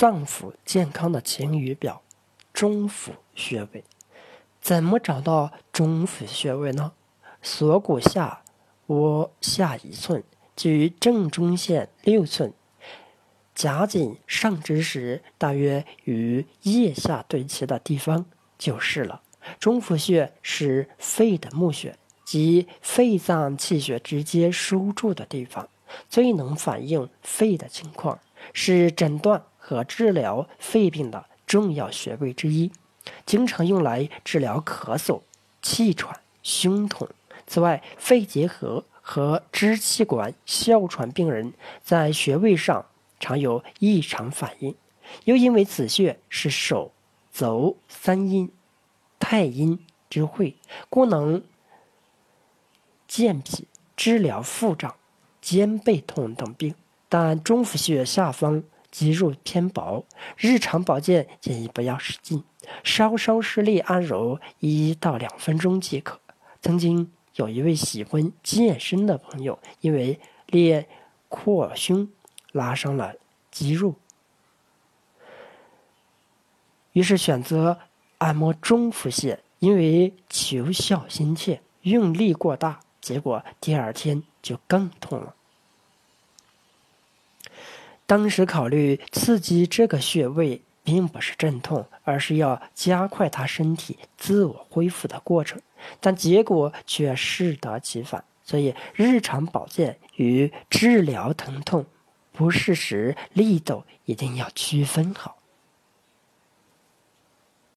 脏腑健康的晴雨表——中府穴位。怎么找到中府穴位呢？锁骨下窝下一寸，距正中线六寸，夹紧上肢时，大约与腋下对齐的地方就是了。中府穴是肺的募穴，即肺脏气血直接输注的地方，最能反映肺的情况。是诊断和治疗肺病的重要穴位之一，经常用来治疗咳嗽、气喘、胸痛。此外，肺结核和支气管哮喘病人在穴位上常有异常反应，又因为此穴是手足三阴、太阴之会，故能健脾、治疗腹胀、肩背痛等病。但中府穴下方肌肉偏薄，日常保健建议不要使劲，稍稍施力按揉一到两分钟即可。曾经有一位喜欢健身的朋友，因为练扩胸拉伤了肌肉，于是选择按摩中腹穴，因为求效心切，用力过大，结果第二天就更痛了。当时考虑刺激这个穴位，并不是镇痛，而是要加快他身体自我恢复的过程，但结果却适得其反。所以，日常保健与治疗疼痛不适时力度一定要区分好。